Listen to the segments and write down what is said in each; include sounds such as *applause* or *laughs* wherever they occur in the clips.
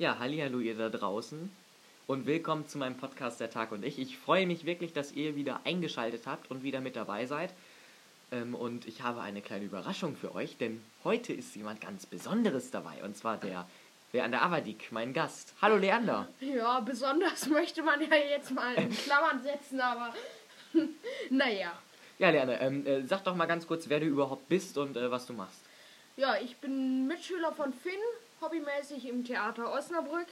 Ja, hallo ihr da draußen und willkommen zu meinem Podcast Der Tag und ich. Ich freue mich wirklich, dass ihr wieder eingeschaltet habt und wieder mit dabei seid. Ähm, und ich habe eine kleine Überraschung für euch, denn heute ist jemand ganz Besonderes dabei und zwar der Leander Avadik, mein Gast. Hallo Leander. Ja, besonders *laughs* möchte man ja jetzt mal in Klammern setzen, aber *laughs* naja. Ja, Leander, ähm, äh, sag doch mal ganz kurz, wer du überhaupt bist und äh, was du machst. Ja, ich bin Mitschüler von Finn, hobbymäßig im Theater Osnabrück.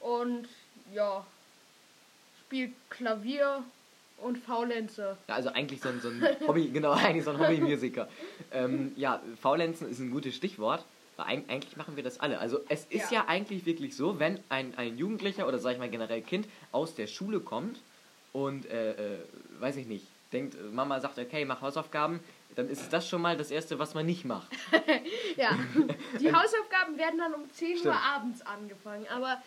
Und ja, spielt Klavier und Faulenze. Ja, also eigentlich so ein, so ein Hobby, *laughs* genau, eigentlich so ein Hobbymusiker. ähm, ja, Faulenzen ist ein gutes Stichwort. Weil eigentlich machen wir das alle. Also es ist ja, ja eigentlich wirklich so, wenn ein, ein Jugendlicher oder sag ich mal generell Kind aus der Schule kommt und, äh, äh, weiß ich nicht, denkt, Mama sagt, okay, mach Hausaufgaben, dann ist das schon mal das Erste, was man nicht macht. *laughs* ja, die *laughs* Hausaufgaben werden dann um 10 Stimmt. Uhr abends angefangen, aber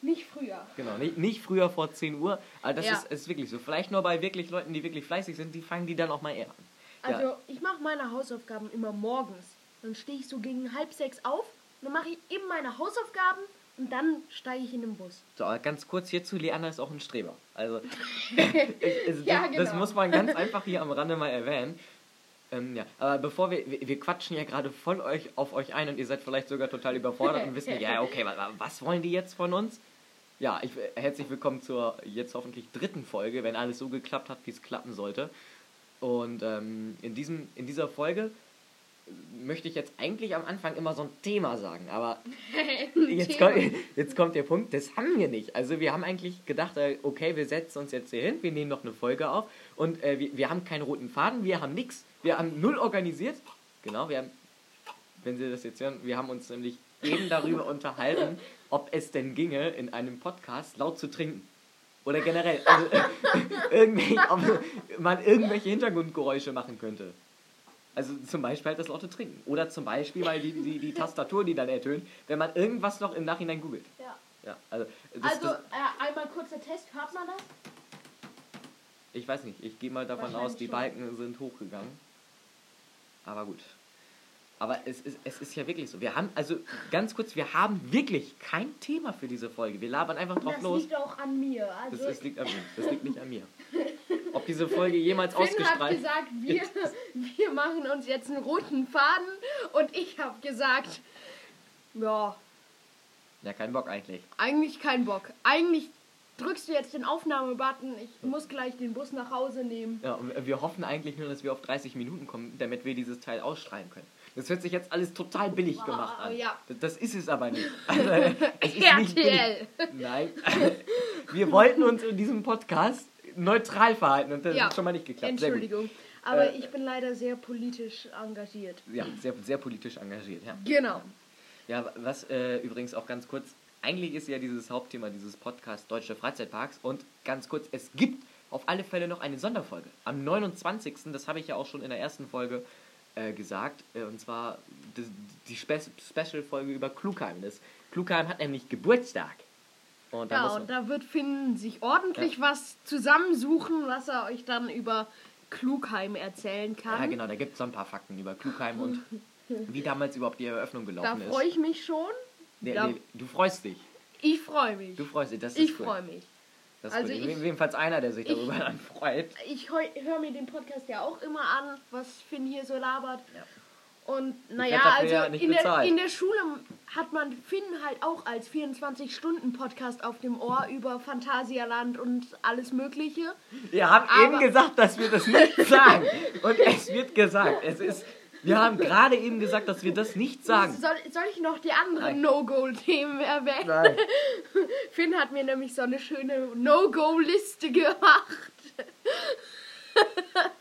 nicht früher. Genau, nicht, nicht früher vor 10 Uhr. Aber das ja. ist, ist wirklich so. Vielleicht nur bei wirklich Leuten, die wirklich fleißig sind, die fangen die dann auch mal eher an. Also ja. ich mache meine Hausaufgaben immer morgens. Dann stehe ich so gegen halb sechs auf, dann mache ich eben meine Hausaufgaben und dann steige ich in den Bus. So, ganz kurz hierzu, Leander ist auch ein Streber. Also, *laughs* also ja, das, genau. das muss man ganz einfach hier am Rande mal erwähnen. Ähm, ja, aber bevor wir, wir, wir quatschen ja gerade voll euch auf euch ein und ihr seid vielleicht sogar total überfordert und wissen, ja, okay, was, was wollen die jetzt von uns? Ja, ich, herzlich willkommen zur jetzt hoffentlich dritten Folge, wenn alles so geklappt hat, wie es klappen sollte. Und ähm, in, diesem, in dieser Folge möchte ich jetzt eigentlich am Anfang immer so ein Thema sagen, aber *laughs* jetzt, kommt, jetzt kommt der Punkt, das haben wir nicht. Also wir haben eigentlich gedacht, äh, okay, wir setzen uns jetzt hier hin, wir nehmen noch eine Folge auf und äh, wir, wir haben keinen roten Faden, wir haben nichts, wir haben null organisiert. Genau, wir haben, wenn Sie das jetzt hören, wir haben uns nämlich eben darüber *laughs* unterhalten, ob es denn ginge, in einem Podcast laut zu trinken. Oder generell, also, *laughs* ob man irgendwelche Hintergrundgeräusche machen könnte. Also zum Beispiel halt das laute Trinken. Oder zum Beispiel mal die, die, die Tastatur, die dann ertönt, wenn man irgendwas noch im Nachhinein googelt. Ja. ja also das, also das, äh, einmal kurzer Test, hört man das? Ich weiß nicht, ich gehe mal davon aus, die schon. Balken sind hochgegangen. Aber gut. Aber es ist, es ist ja wirklich so. Wir haben, also ganz kurz, wir haben wirklich kein Thema für diese Folge. Wir labern einfach drauf das los. Das liegt auch an mir. Also das, das, liegt an mir. Das liegt nicht an mir. *laughs* Ob diese Folge jemals Finn ausgestrahlt hat gesagt, wir, wir machen uns jetzt einen roten Faden und ich habe gesagt, ja. Ja, kein Bock eigentlich. Eigentlich kein Bock. Eigentlich drückst du jetzt den Aufnahmebutton, ich muss gleich den Bus nach Hause nehmen. Ja, wir hoffen eigentlich nur, dass wir auf 30 Minuten kommen, damit wir dieses Teil ausstrahlen können. Das hört sich jetzt alles total billig gemacht an. Ja. Das ist es aber nicht. *laughs* Also, es ist RTL. Nicht Nein. *laughs* Wir wollten uns in diesem Podcast neutral verhalten und das ja. hat schon mal nicht geklappt. Entschuldigung. Aber äh, ich bin leider sehr politisch engagiert. Ja, sehr, sehr politisch engagiert, ja. Genau. Ja, was äh, übrigens auch ganz kurz, eigentlich ist ja dieses Hauptthema dieses Podcasts Deutsche Freizeitparks und ganz kurz, es gibt auf alle Fälle noch eine Sonderfolge. Am 29. das habe ich ja auch schon in der ersten Folge äh, gesagt, äh, und zwar die, die Spe Special-Folge über Klugheim. Das Klugheim hat nämlich Geburtstag. Und ja, und da wird Finn sich ordentlich ja. was zusammensuchen, was er euch dann über Klugheim erzählen kann. Ja, genau, da gibt es so ein paar Fakten über Klugheim und *laughs* wie damals überhaupt die Eröffnung gelaufen ist. Da freue ich mich schon. Nee, nee, du freust dich. Ich freue mich. Du freust dich, das ist Ich cool. freue mich. Das also ist ich, jedenfalls einer, der sich darüber ich, dann freut. Ich höre mir den Podcast ja auch immer an, was Finn hier so labert. Ja. Und naja, also ja in, der, in der Schule hat man Finn halt auch als 24-Stunden-Podcast auf dem Ohr über Phantasialand und alles Mögliche. Wir haben Aber eben gesagt, dass wir das nicht *laughs* sagen. Und es wird gesagt. Es ist. Wir haben gerade eben gesagt, dass wir das nicht sagen. Soll, soll ich noch die anderen No-Go-Themen erwähnen? Nein. *laughs* Finn hat mir nämlich so eine schöne No-Go-Liste gemacht. *laughs*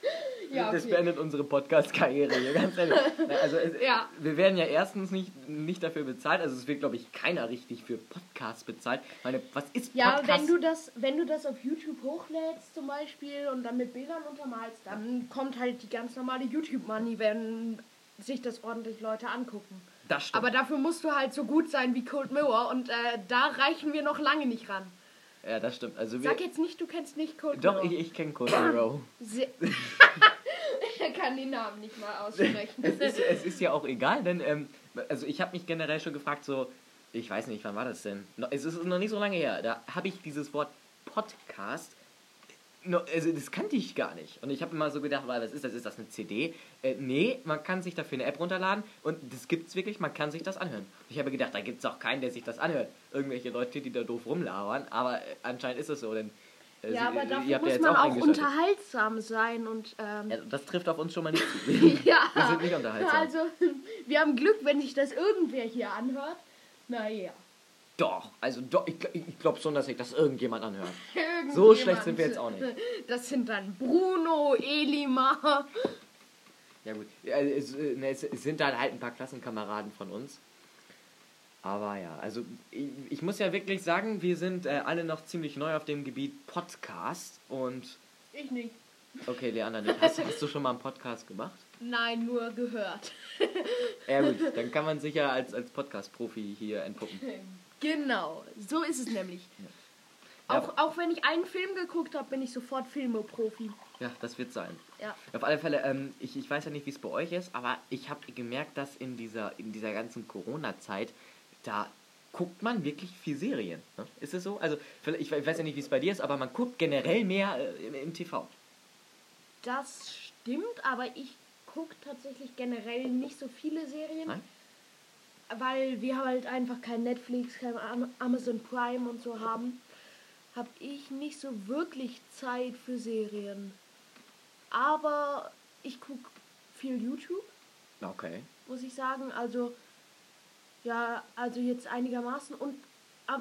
ja, das beendet unsere Podcast-Karriere hier, ganz ehrlich. *laughs* Also es, ja. wir werden ja erstens nicht, nicht dafür bezahlt, also es wird, glaube ich, keiner richtig für Podcasts bezahlt. Meine, was ist Podcast? Ja, wenn du, das, wenn du das auf YouTube hochlädst zum Beispiel und dann mit Bildern untermalst, dann kommt halt die ganz normale YouTube-Money, wenn sich das ordentlich Leute angucken. Das stimmt. Aber dafür musst du halt so gut sein wie Cold Mirror und äh, da reichen wir noch lange nicht ran. Ja, das stimmt. Also Sag jetzt nicht, du kennst nicht Cold Doch, Mirror. Doch, ich, ich kenne Cold Mirror. *laughs* *laughs* er *laughs* kann den Namen nicht mal aussprechen. *laughs* es, ist, es ist ja auch egal, denn ähm, also ich habe mich generell schon gefragt, so ich weiß nicht, wann war das denn? Es ist noch nicht so lange her. Da habe ich dieses Wort Podcast also das kannte ich gar nicht. Und ich habe immer so gedacht, was ist das? Ist das eine CD? Äh, nee, man kann sich dafür eine App runterladen und das gibt's wirklich, man kann sich das anhören. Ich habe gedacht, da gibt es auch keinen, der sich das anhört. Irgendwelche Leute, die da doof rumlabern, aber äh, anscheinend ist es so, denn äh, ja, aber dafür muss man auch, auch unterhaltsam sein und ähm ja, das trifft auf uns schon mal nicht zu. *laughs* ja, wir sind nicht unterhaltsam. Also, *laughs* wir haben Glück, wenn sich das irgendwer hier anhört. Naja. Doch, also doch, ich, ich glaube schon, dass sich das irgendjemand anhört. Irgendjemand. *laughs* So schlecht sind wir jetzt auch nicht. Das sind dann Bruno, Elimar. Ja gut, es, ne, es, sind dann halt ein paar Klassenkameraden von uns. Aber ja, also ich, ich muss ja wirklich sagen, wir sind äh, alle noch ziemlich neu auf dem Gebiet Podcast und... Ich nicht. Okay, Leander, nicht. Hast, hast du schon mal einen Podcast gemacht? Nein, nur gehört. ja gut, dann kann man sich ja als, als Podcast-Profi hier entpuppen. Genau, so ist es nämlich. Ja. Auch, auch wenn ich einen Film geguckt habe, bin ich sofort Filme-Profi. Ja, das wird sein. Ja. Auf alle Fälle, ähm, ich, ich weiß ja nicht, wie es bei euch ist, aber ich habe gemerkt, dass in dieser, in dieser ganzen Corona-Zeit, da guckt man wirklich viel Serien. Ne? Ist es so? Also, ich, weiß ja nicht, wie es bei dir ist, aber man guckt generell mehr äh, im, im TV. Das stimmt, aber ich gucke tatsächlich generell nicht so viele Serien. Nein? weil wir halt einfach kein Netflix, kein Amazon Prime und so haben, habe ich nicht so wirklich Zeit für Serien. Aber ich gucke viel YouTube. Okay. Muss ich sagen. Also, ja, also jetzt einigermaßen. Und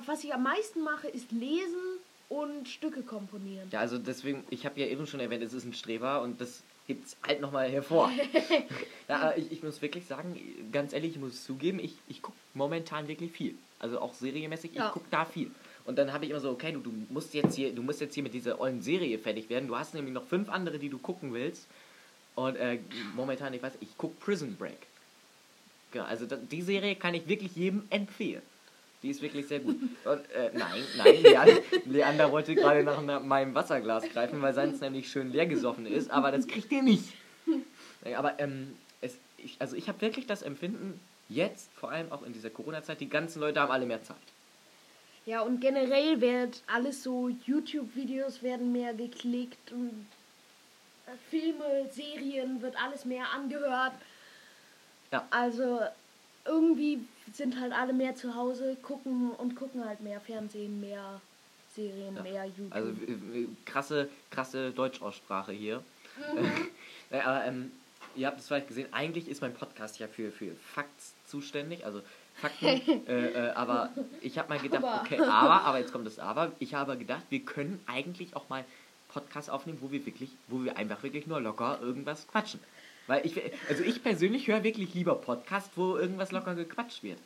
was ich am meisten mache, ist lesen und Stücke komponieren. Ja, also deswegen, ich habe ja eben schon erwähnt, es ist ein Streber und das hebt es halt nochmal hervor. *laughs* ja, ich, ich muss wirklich sagen, ganz ehrlich, ich muss zugeben, ich, ich gucke momentan wirklich viel. Also auch serienmäßig, ich ja. gucke da viel. Und dann habe ich immer so, okay, du, du musst jetzt hier, du musst jetzt hier mit dieser ollen Serie fertig werden. Du hast nämlich noch fünf andere, die du gucken willst. Und äh, momentan, ich weiß, ich gucke Prison Break. Genau, also die Serie kann ich wirklich jedem empfehlen. Die ist wirklich sehr gut. *laughs* Und, äh, nein, nein, Leander, Leander wollte gerade nach meinem Wasserglas greifen, weil seins nämlich schön leer gesoffen ist, aber das kriegt ihr nicht. *laughs* Aber ähm, es, ich, also ich habe wirklich das Empfinden, jetzt, vor allem auch in dieser Corona-Zeit, die ganzen Leute haben alle mehr Zeit. Ja, und generell wird alles so, YouTube-Videos werden mehr geklickt und äh, Filme, Serien wird alles mehr angehört. Ja. Also irgendwie sind halt alle mehr zu Hause, gucken und gucken halt mehr Fernsehen, mehr Serien, ja. mehr YouTube. Also krasse, krasse Deutschaussprache hier. Mhm. *laughs* äh, aber ähm, ihr habt es vielleicht gesehen, eigentlich ist mein Podcast ja für, für Facts zuständig, also Fakten. *laughs* äh, äh, aber ich habe mal gedacht, aber. okay, aber, aber jetzt kommt das Aber. Ich habe gedacht, wir können eigentlich auch mal Podcasts aufnehmen, wo wir wirklich, wo wir einfach wirklich nur locker irgendwas quatschen. Weil ich, also ich persönlich höre wirklich lieber Podcast, wo irgendwas locker gequatscht wird.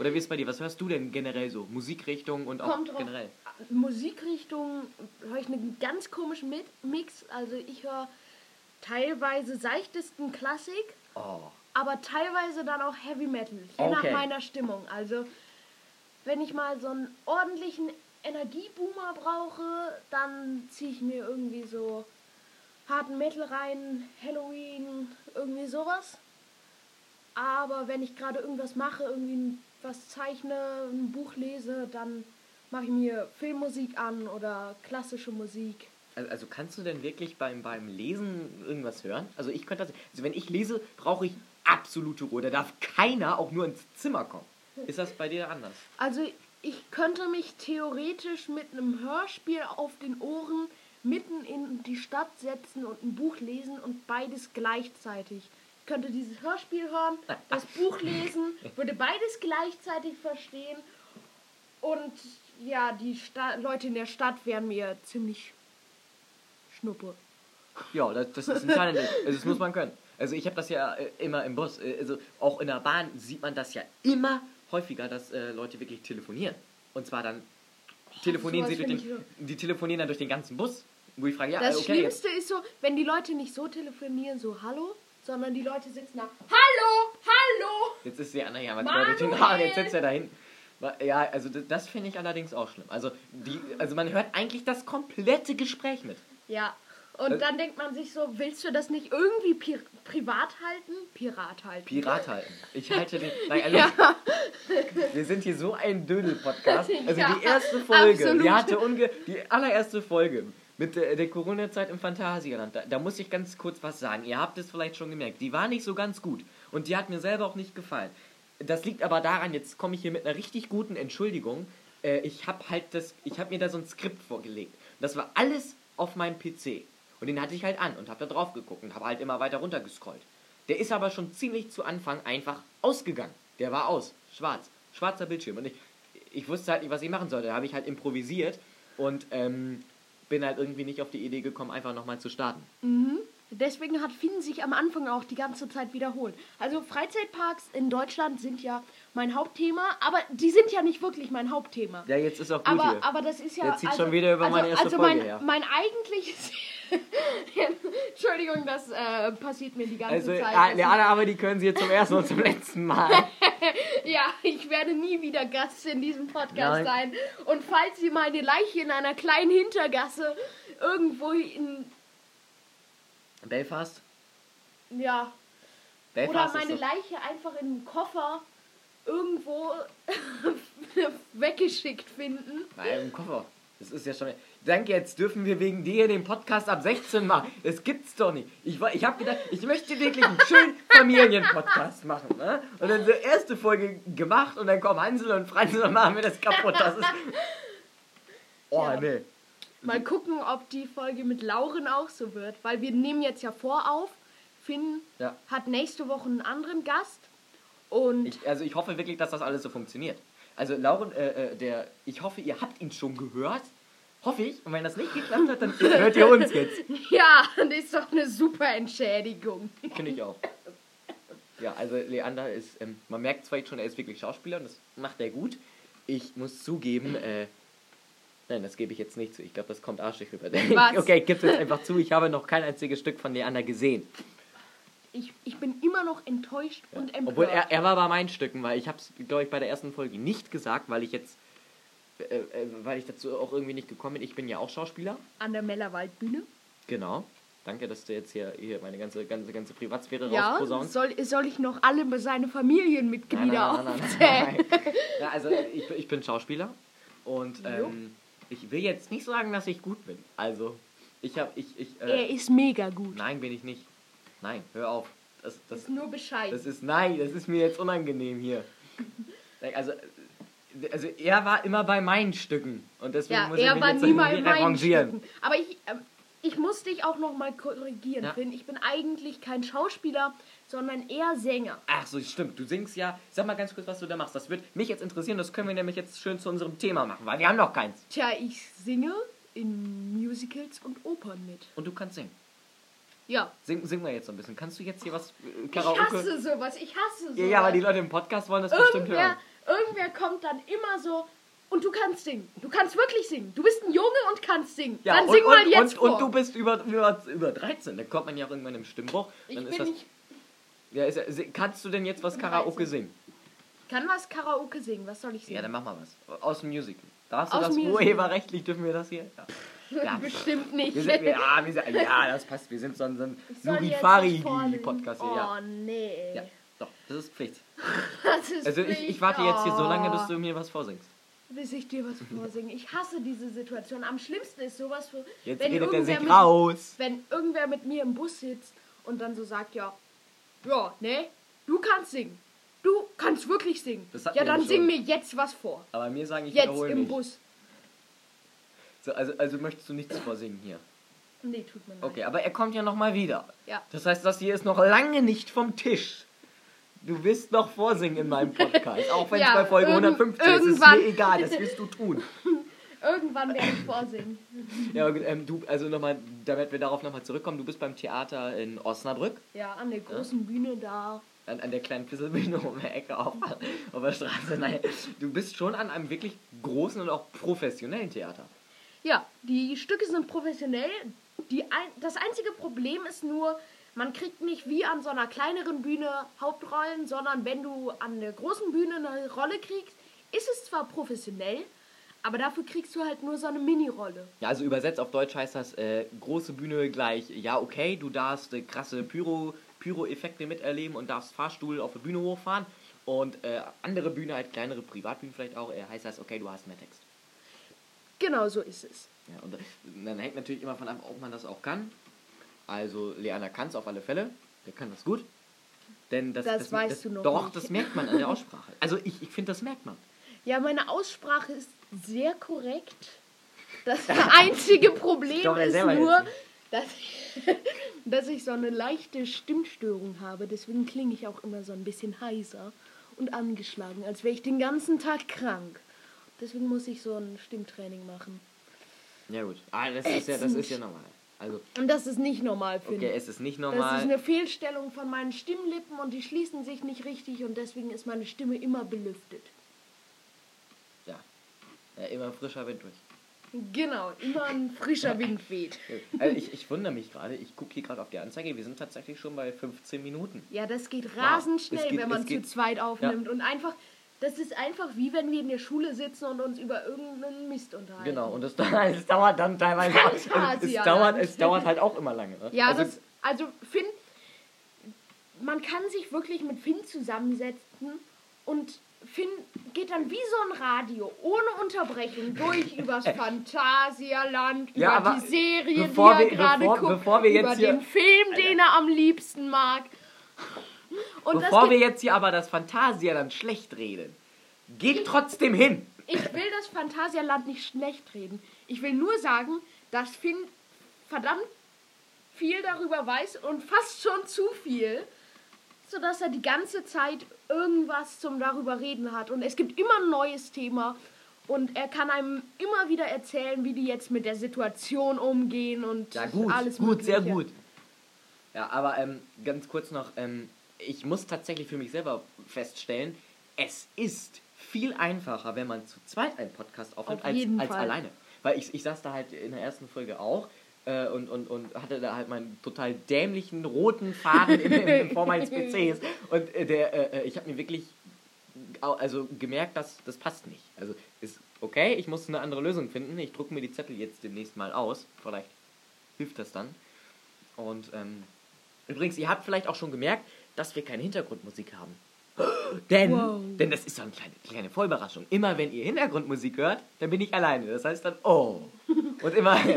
Oder wie ist es bei dir? Was hörst du denn generell so? Musikrichtung und auch Kommt generell? Drauf. Musikrichtung höre ich einen ganz komischen Mix. Also ich höre teilweise seichtesten Klassik, oh. aber teilweise dann auch Heavy Metal, je okay. nach meiner Stimmung. Also wenn ich mal so einen ordentlichen Energieboomer brauche, dann ziehe ich mir irgendwie so harten Metal rein, Halloween, irgendwie sowas. Aber wenn ich gerade irgendwas mache, irgendwie was zeichne, ein Buch lese, dann mache ich mir Filmmusik an oder klassische Musik. Also, kannst du denn wirklich beim, beim Lesen irgendwas hören? Also ich könnte das. Also wenn ich lese, brauche ich absolute Ruhe. Da darf keiner auch nur ins Zimmer kommen. Ist das bei dir anders? Also ich könnte mich theoretisch mit einem Hörspiel auf den Ohren mitten in die Stadt setzen und ein Buch lesen und beides gleichzeitig. Ich könnte dieses Hörspiel hören, das Buch lesen, würde beides gleichzeitig verstehen und ja, die Sta Leute in der Stadt wären mir ziemlich schnuppe. Ja, das, das ist ein Talent. Also das muss man können. Also ich habe das ja äh, immer im Bus, äh, also auch in der Bahn sieht man das ja immer häufiger, dass äh, Leute wirklich telefonieren. Und zwar dann telefonieren sie durch den, die telefonieren dann durch den ganzen Bus. Wo ich frage, ja, das okay, Schlimmste ist so, wenn die Leute nicht so telefonieren, so Hallo, sondern die Leute sitzen da, Hallo, Hallo. Jetzt ist die andere ja mal jetzt sitzt er da hinten. Ja, also das, finde ich allerdings auch schlimm. Also, die, also man hört eigentlich das komplette Gespräch mit. Ja, und also, dann denkt man sich so, willst du das nicht irgendwie pi privat halten? Pirat halten. Pirat halten. Ich halte den. Nein, *laughs* also, ja. Wir sind hier so ein Dödel-Podcast. *laughs* Also ja, die erste Folge, absolut. die hatte unge die allererste Folge mit der, der Corona-Zeit im Phantasialand. Da, da muss ich ganz kurz was sagen. Ihr habt es vielleicht schon gemerkt. Die war nicht so ganz gut. Und die hat mir selber auch nicht gefallen. Das liegt aber daran, jetzt komme ich hier mit einer richtig guten Entschuldigung. Äh, ich habe halt das, mir da so ein Skript vorgelegt. Das war alles auf meinem PC. Und den hatte ich halt an und habe da drauf geguckt und habe halt immer weiter runter gescrollt. Der ist aber schon ziemlich zu Anfang einfach ausgegangen. Der war aus. Schwarz. Schwarzer Bildschirm. Und ich, ich wusste halt nicht, was ich machen sollte. Da habe ich halt improvisiert und ähm, bin halt irgendwie nicht auf die Idee gekommen, einfach nochmal zu starten. Mhm. Deswegen hat Finn sich am Anfang auch die ganze Zeit wiederholt. Also Freizeitparks in Deutschland sind ja mein Hauptthema, aber die sind ja nicht wirklich mein Hauptthema. Ja, jetzt ist auch gut aber, hier. aber das ist ja... Jetzt zieht also, schon wieder über also, meine erste also Folge mein, her. mein eigentliches... *laughs* Entschuldigung, das äh, passiert mir die ganze also, Zeit. Also, ja, aber die können Sie jetzt zum ersten und zum letzten Mal. *laughs* ja, ich werde nie wieder Gast in diesem Podcast Nein. sein. Und falls Sie meine Leiche in einer kleinen Hintergasse irgendwo in Belfast? Ja. Belfast Oder meine Leiche einfach in einem Koffer irgendwo *laughs* weggeschickt finden. Nein, im Koffer. Das ist ja schon. Danke, jetzt dürfen wir wegen dir den Podcast ab 16 machen. Das gibt's doch nicht. Ich, ich habe gedacht, ich möchte wirklich einen schönen Familienpodcast machen. Ne? Und dann die erste Folge gemacht und dann kommen Hansel und Franz und machen wir das kaputt. Das ist. *laughs* Oh, ja. nee. Mal gucken, ob die Folge mit Lauren auch so wird, weil wir nehmen jetzt ja vor auf. Finn ja. hat nächste Woche einen anderen Gast und ich, also ich hoffe wirklich, dass das alles so funktioniert. Also Lauren, äh, äh, der, ich hoffe, ihr habt ihn schon gehört. Hoffe ich. Und wenn das nicht geklappt hat, dann *laughs* hört ihr uns jetzt. Ja, das ist doch eine super Entschädigung. Finde ich auch. Ja, also Leander ist, ähm, man merkt zwar schon, er ist wirklich Schauspieler und das macht er gut. Ich muss zugeben, äh, Nein, das gebe ich jetzt nicht zu. Ich glaube, das kommt arschig rüber. Was? *laughs* Okay, ich gebe es jetzt einfach zu. Ich habe noch kein einziges Stück von Leander gesehen. Ich, ich bin immer noch enttäuscht ja. und empört. Obwohl er, er war bei meinen Stücken, weil ich habe es, glaube ich, bei der ersten Folge nicht gesagt, weil ich jetzt, äh, äh, weil ich dazu auch irgendwie nicht gekommen bin. Ich bin ja auch Schauspieler. An der Mellerwaldbühne. Genau. Danke, dass du jetzt hier, hier meine ganze, ganze, ganze Privatsphäre ja, rausposaunst. Soll, soll ich noch alle seine Familienmitglieder aufzählen? *laughs* ja, also ich, ich bin Schauspieler und ähm, ich will jetzt nicht sagen, dass ich gut bin. Also, ich habe ich ich. Äh, er ist mega gut. Nein, bin ich nicht. Nein, hör auf. Das, das, das ist nur Bescheid. Das ist nein, das ist mir jetzt unangenehm hier. *laughs* also also er war immer bei meinen Stücken und deswegen ja, muss er mich war jetzt nie bei meinen Stücken. Aber ich äh, ich muss dich auch noch mal korrigieren, ja. Finn. Ich bin eigentlich kein Schauspieler, sondern eher Sänger. Ach so, stimmt. Du singst ja. Sag mal ganz kurz, was du da machst. Das wird mich jetzt interessieren. Das können wir nämlich jetzt schön zu unserem Thema machen, weil wir haben noch keins. Tja, ich singe in Musicals und Opern mit. Und du kannst singen? Ja. Sing, sing mal jetzt so ein bisschen. Kannst du jetzt hier was äh, Karaoke? Ich hasse sowas. Ich hasse sowas. Ja, ja, weil die Leute im Podcast wollen das irgendwer, bestimmt hören. Irgendwer kommt dann immer so, und du kannst singen. Du kannst wirklich singen. Du bist ein Junge und kannst singen. Ja, dann und, sing mal und, jetzt und. Und du bist über, über, über 13. Da kommt man ja auch irgendwann im Stimmbruch. Dann ich ist das, nicht ja, ist, kannst du denn jetzt was Karaoke singen? Kann was Karaoke singen. Was soll ich singen? Ja, dann mach mal was. Aus dem Musical. Darfst du Aus das urheberrechtlich? Dürfen wir das hier? Ja. *laughs* Ja. Bestimmt nicht. Wir sind, ja, wir sind, ja, das passt. Wir sind so ein, so ein Lurifari-Podcast hier. Ja. Oh, nee. Ja, doch, das ist Pflicht. *laughs* das ist also Pflicht. Ich, ich warte jetzt hier so lange, bis du mir was vorsingst bis ich dir was vorsinge. Ich hasse diese Situation. Am schlimmsten ist sowas, für, Jetzt wenn, redet er sich mit, raus. wenn irgendwer mit mir im Bus sitzt und dann so sagt, ja, ja, ne, du kannst singen. Du kannst wirklich singen. Ja, dann sing mir jetzt was vor. Aber mir sagen, ich jetzt im nicht. Bus. So, also, also möchtest du nichts vorsingen hier? Nee, tut mir leid. Okay, aber er kommt ja nochmal wieder. Ja. Das heißt, das hier ist noch lange nicht vom Tisch. Du wirst noch vorsingen in meinem Podcast, auch wenn es ja, bei Folge 115 ist. Ist mir egal, das wirst du tun. *laughs* Irgendwann werde ich vorsingen. Ja, ähm, du, also nochmal, damit wir darauf nochmal zurückkommen, du bist beim Theater in Osnabrück. Ja, an der großen ja. Bühne da. An, an der kleinen Fisselbühne um die Ecke auf, auf der Straße. Nein, du bist schon an einem wirklich großen und auch professionellen Theater. Ja, die Stücke sind professionell. Die ein, das einzige Problem ist nur, man kriegt nicht wie an so einer kleineren Bühne Hauptrollen, sondern wenn du an der großen Bühne eine Rolle kriegst, ist es zwar professionell, aber dafür kriegst du halt nur so eine Mini-Rolle. Ja, also übersetzt auf Deutsch heißt das äh, große Bühne gleich, ja okay, du darfst äh, krasse Pyro, Pyro-Effekte miterleben und darfst Fahrstuhl auf der Bühne hochfahren. Und äh, andere Bühne, halt kleinere Privatbühnen vielleicht auch, äh, heißt das, okay, du hast mehr Text. Genau so ist es. Ja, und dann hängt natürlich immer von ab, ob man das auch kann. Also Leana kann es auf alle Fälle. Der kann das gut. Denn das, das, das weißt das, du noch Doch, nicht. das merkt man an der Aussprache. *laughs* Also ich, ich finde, das merkt man. Ja, meine Aussprache ist sehr korrekt. Das *laughs* einzige Problem doch, ist nur, *laughs* dass ich, dass ich so eine leichte Stimmstörung habe. Deswegen klinge ich auch immer so ein bisschen heiser und angeschlagen, als wäre ich den ganzen Tag krank. Deswegen muss ich so ein Stimmtraining machen. Ja gut. Ah, das ist ja, das ist ja normal. Also, und das ist nicht normal, finde ich. Okay, es ist nicht normal. Das ist eine Fehlstellung von meinen Stimmlippen und die schließen sich nicht richtig und deswegen ist meine Stimme immer belüftet. Ja. ja immer frischer Wind durch. Genau, immer ein frischer Wind weht. *laughs* Also ich, ich wundere mich gerade, ich gucke hier gerade auf die Anzeige, wir sind tatsächlich schon bei 15 Minuten. Ja, das geht rasend wow. schnell, geht, wenn man zu zweit aufnimmt. Ja. Und einfach, das ist einfach wie wenn wir in der Schule sitzen und uns über irgendeinen Mist unterhalten. Genau, und es, *laughs* es dauert dann teilweise auch, *laughs* es, es, dauert, es dauert halt auch immer lange. Ne? Ja, also, das, also Finn, man kann sich wirklich mit Finn zusammensetzen und Finn geht dann wie so ein Radio, ohne Unterbrechung, durch *laughs* übers Phantasialand, ja, über die Serie, die er gerade guckt, über den Film, den er am liebsten mag. Und Bevor wir jetzt hier aber das Phantasialand schlecht reden, geht trotzdem hin. Ich will das Phantasialand nicht schlecht reden. Ich will nur sagen, dass Finn verdammt viel darüber weiß und fast schon zu viel, sodass er die ganze Zeit irgendwas zum darüber reden hat. Und es gibt immer ein neues Thema. Und er kann einem immer wieder erzählen, wie die jetzt mit der Situation umgehen und ja, gut, alles gut, Mögliche. sehr gut. Ja, aber ähm, ganz kurz noch, ähm, ich muss tatsächlich für mich selber feststellen, es ist viel einfacher, wenn man zu zweit einen Podcast aufnimmt, Auf als, als alleine. Weil ich, ich saß da halt in der ersten Folge auch äh, und, und, und hatte da halt meinen total dämlichen roten Faden in, in, in Form meines *laughs* PCs. Und äh, der, äh, ich habe mir wirklich also gemerkt, dass das passt nicht. Also ist okay, ich muss eine andere Lösung finden. Ich drucke mir die Zettel jetzt demnächst mal aus. Vielleicht hilft das dann. Und ähm, übrigens, ihr habt vielleicht auch schon gemerkt, dass wir keine Hintergrundmusik haben. *gasps* Denn, wow. denn das ist so eine kleine, kleine Vollüberraschung. Immer wenn ihr Hintergrundmusik hört, dann bin ich alleine. Das heißt dann, oh. *laughs* Und immer. *laughs* also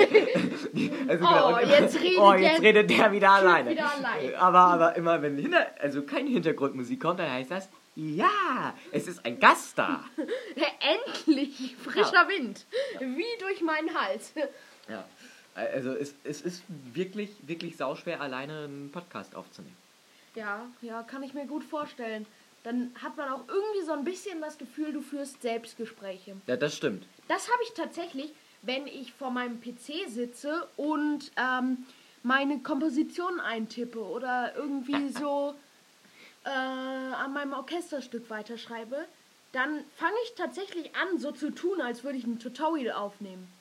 genau, oh, immer, jetzt, redet oh, jetzt redet der wieder alleine. Wieder allein. Aber, aber immer wenn hinter, also keine Hintergrundmusik kommt, dann heißt das, ja, es ist ein Gast da. *laughs* Endlich frischer ja. Wind. Wie durch meinen Hals. Ja. Also es, es ist wirklich, wirklich sauschwer, alleine einen Podcast aufzunehmen. Ja, ja, kann ich mir gut vorstellen. Dann hat man auch irgendwie so ein bisschen das Gefühl, du führst Selbstgespräche. Ja, das stimmt. Das habe ich tatsächlich, wenn ich vor meinem PC sitze und ähm, meine Komposition eintippe oder irgendwie *laughs* so äh, an meinem Orchesterstück weiterschreibe, dann fange ich tatsächlich an, so zu tun, als würde ich ein Tutorial aufnehmen.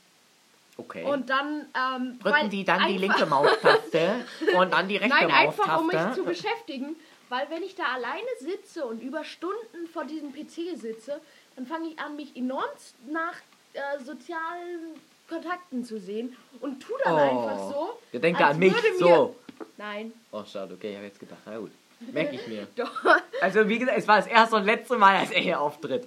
Okay. Und dann ähm, drücken Sie dann die linke Maustaste und dann die *laughs* rechte Nein, Maustaste. Nein, einfach um mich zu beschäftigen, weil wenn ich da alleine sitze und über Stunden vor diesem PC sitze, dann fange ich an, mich enorm nach äh, sozialen Kontakten zu sehen und tu dann oh. einfach so. Ihr denkt an mich so. Nein. Oh, schade, okay, ich habe jetzt gedacht, na gut. Merke ich mir. *laughs* Doch. Also, wie gesagt, es war das erste und letzte Mal, dass er hier auftritt.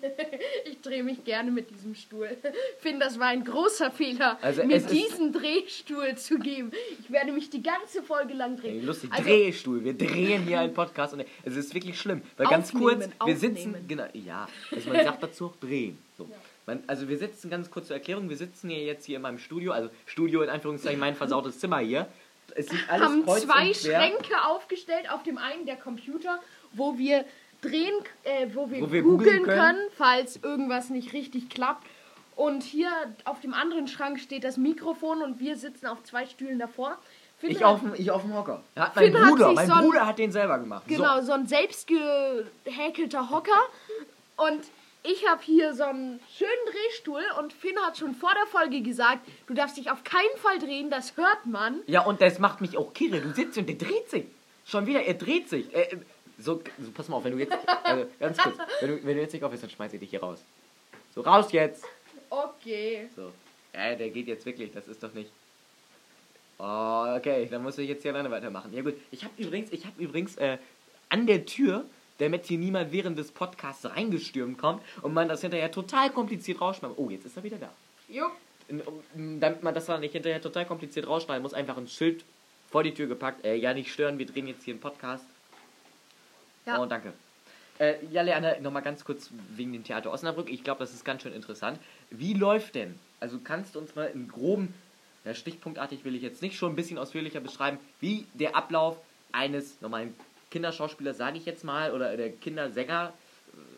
*laughs* ich drehe mich gerne mit diesem Stuhl. Ich finde, das war ein großer Fehler, also mir diesen Drehstuhl zu geben. Ich werde mich die ganze Folge lang drehen. Hey, lustig, also, Drehstuhl. Wir drehen hier einen Podcast und es ist wirklich schlimm. Weil ganz kurz, wir aufnehmen. sitzen, genau, ja, also man sagt *laughs* dazu auch drehen. So. Ja. Man, also wir sitzen, ganz kurz zur Erklärung, wir sitzen hier jetzt hier in meinem Studio, also Studio in Anführungszeichen mein versautes Zimmer hier. Es sieht alles haben zwei Schränke aufgestellt, auf dem einen der Computer, wo wir drehen, äh, wo wir, wo wir googeln können. können, falls irgendwas nicht richtig klappt. Und hier auf dem anderen Schrank steht das Mikrofon und wir sitzen auf zwei Stühlen davor. Finn ich, auf, ich auf dem Hocker. Hat mein Finn Bruder, mein so Bruder hat den selber gemacht. Genau, so, so ein selbstgehäkelter Hocker. Und ich habe hier so einen schönen Drehstuhl und Finn hat schon vor der Folge gesagt, du darfst dich auf keinen Fall drehen, das hört man. Ja, und das macht mich auch kirre. Du sitzt und der dreht sich. Schon wieder, er dreht sich. Er, so, so, pass mal auf, wenn du jetzt, also ganz kurz, wenn du, wenn du jetzt nicht aufhörst, dann schmeiß ich dich hier raus. So, raus jetzt! Okay. So. Ja, der geht jetzt wirklich, das ist doch nicht. Oh, okay, dann muss ich jetzt hier alleine weitermachen. Ja gut, ich habe übrigens, ich habe übrigens äh, an der Tür damit hier niemand während des Podcasts reingestürmt kommt und man das hinterher total kompliziert rausschneidet. Oh, jetzt ist er wieder da. Jo. Damit man das dann nicht hinterher total kompliziert rausschneiden muss, einfach ein Schild vor die Tür gepackt. Äh, ja, nicht stören, wir drehen jetzt hier einen Podcast. Ja. Oh, danke. Äh, ja, Leander, nochmal ganz kurz wegen dem Theater Osnabrück. Ich glaube, das ist ganz schön interessant. Wie läuft denn? Also kannst du uns mal im groben, ja, stichpunktartig will ich jetzt nicht, schon ein bisschen ausführlicher beschreiben, wie der Ablauf eines normalen Kinderschauspielers, sage ich jetzt mal, oder der Kindersänger,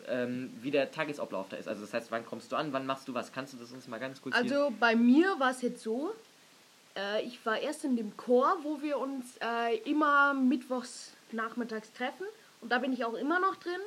ähm, wie der Tagesablauf da ist. Also das heißt, wann kommst du an, wann machst du was? Kannst du das uns mal ganz kurz Also bei mir war es jetzt so, äh, ich war erst in dem Chor, wo wir uns äh, immer mittwochs nachmittags treffen. Und da bin ich auch immer noch drin.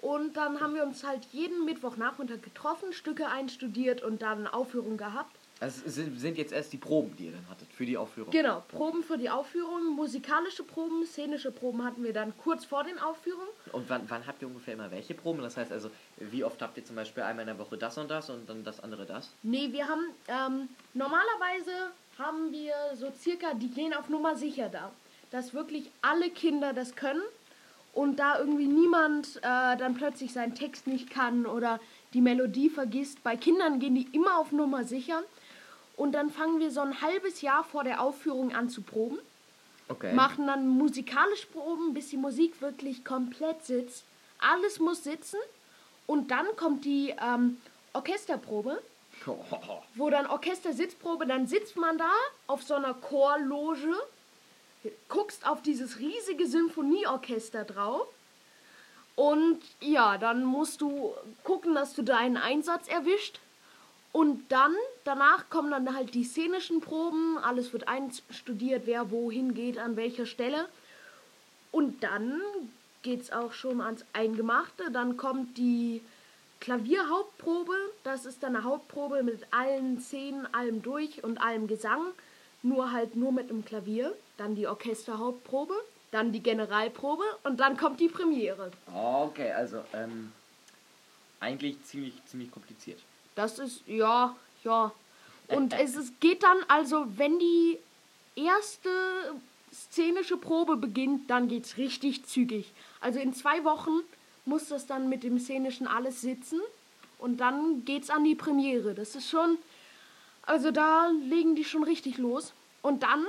Und dann haben wir uns halt jeden Mittwochnachmittag getroffen, Stücke einstudiert und dann Aufführung gehabt. Also es sind jetzt erst die Proben, die ihr dann hattet für die Aufführung? Genau, Proben für die Aufführung, musikalische Proben, szenische Proben hatten wir dann kurz vor den Aufführungen. Und wann, wann habt ihr ungefähr immer welche Proben? Das heißt also, wie oft habt ihr zum Beispiel einmal in der Woche das und das und dann das andere das? Nee, wir haben, ähm, normalerweise haben wir so circa, die gehen auf Nummer sicher da, dass wirklich alle Kinder das können und da irgendwie niemand äh, dann plötzlich seinen Text nicht kann oder die Melodie vergisst. Bei Kindern gehen die immer auf Nummer sicher. Und dann fangen wir so ein halbes Jahr vor der Aufführung an zu proben. Okay. Machen dann musikalisch Proben, bis die Musik wirklich komplett sitzt. Alles muss sitzen. Und dann kommt die ähm, Orchesterprobe. *laughs* Wo dann Orchestersitzprobe, dann sitzt man da auf so einer Chorloge, guckst auf dieses riesige Symphonieorchester drauf. Und ja, dann musst du gucken, dass du deinen Einsatz erwischt. Und dann, danach kommen dann halt die szenischen Proben, alles wird einstudiert, wer wohin geht, an welcher Stelle. Und dann geht es auch schon ans Eingemachte. Dann kommt die Klavierhauptprobe. Das ist dann eine Hauptprobe mit allen Szenen, allem durch und allem Gesang. Nur halt nur mit dem Klavier. Dann die Orchesterhauptprobe. Dann die Generalprobe. Und dann kommt die Premiere. Okay, also ähm, eigentlich ziemlich, ziemlich kompliziert. Das ist, ja, ja. *laughs* Und es ist, geht dann also, wenn die erste szenische Probe beginnt, dann geht es richtig zügig. Also in zwei Wochen muss das dann mit dem szenischen alles sitzen und dann geht's an die Premiere. Das ist schon, also da legen die schon richtig los. Und dann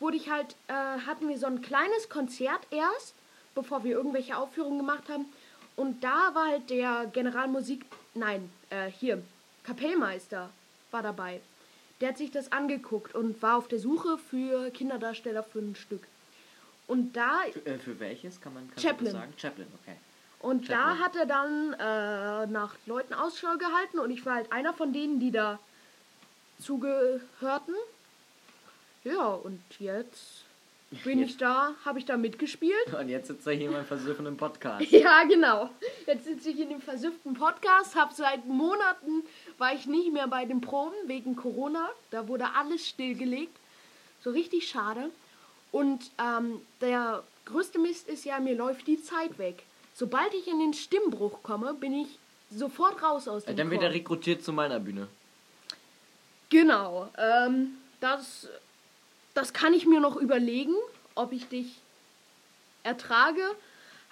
wurde ich halt, äh, hatten wir so ein kleines Konzert erst, bevor wir irgendwelche Aufführungen gemacht haben. Und da war halt der Generalmusik, nein, äh, hier, Kapellmeister war dabei. Der hat sich das angeguckt und war auf der Suche für Kinderdarsteller für ein Stück. Und da. Für, äh, für welches kann man Chaplin. sagen? Chaplin, okay. Und Chaplin. da hat er dann äh, nach Leuten Ausschau gehalten und ich war halt einer von denen, die da zugehörten. Ja, und jetzt *laughs* bin ich da, habe ich da mitgespielt. Und jetzt sitzt er hier in meinem versüffenen Podcast. *laughs* ja, genau. Jetzt sitze ich in dem versüfften Podcast, habe seit Monaten, war ich nicht mehr bei den Proben wegen Corona. Da wurde alles stillgelegt. So richtig schade. Und ähm, der größte Mist ist ja, mir läuft die Zeit weg. Sobald ich in den Stimmbruch komme, bin ich sofort raus aus dem Dann wird er rekrutiert zu meiner Bühne. Genau. Ähm, das das kann ich mir noch überlegen, ob ich dich ertrage.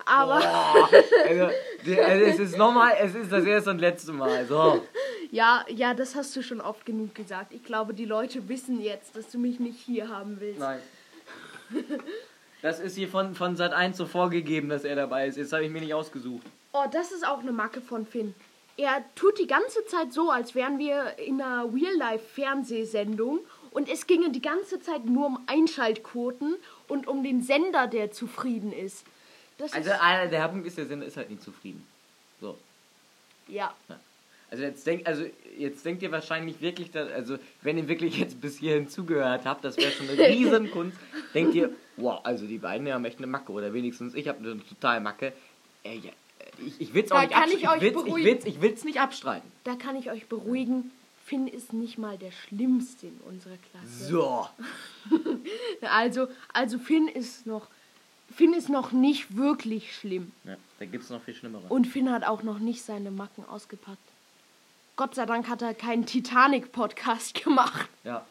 Aber. Boah, also, *laughs* also, es ist nochmal, es ist das erste und letzte Mal. So. Ja, ja, das hast du schon oft genug gesagt. Ich glaube, die Leute wissen jetzt, dass du mich nicht hier haben willst. Nein. Das ist hier von, von Sat 1 so vorgegeben, dass er dabei ist. Jetzt habe ich mir nicht ausgesucht. Oh, das ist auch eine Macke von Finn. Er tut die ganze Zeit so, als wären wir in einer Real-Life-Fernsehsendung und es ginge die ganze Zeit nur um Einschaltquoten und um den Sender, der zufrieden ist. Das also ist einer der Punkt ist, der Sender ist halt nicht zufrieden. So. Ja. ja. Also jetzt denkt, also jetzt denkt ihr wahrscheinlich wirklich, dass, also wenn ihr wirklich jetzt bis hierhin zugehört habt, das wäre schon eine *laughs* Riesenkunst, denkt ihr, wow, also die beiden haben echt eine Macke oder wenigstens ich habe eine total Macke. Äh, ja, ich, ich will es auch nicht. Ich, ich, ich will es nicht abstreiten. Da kann ich euch beruhigen. Finn ist nicht mal der Schlimmste in unserer Klasse. So. *laughs* also, also Finn ist noch. Finn ist noch nicht wirklich schlimm. Ja, da gibt es noch viel Schlimmere. Und Finn hat auch noch nicht seine Macken ausgepackt. Gott sei Dank hat er keinen Titanic-Podcast *laughs* gemacht. Ja.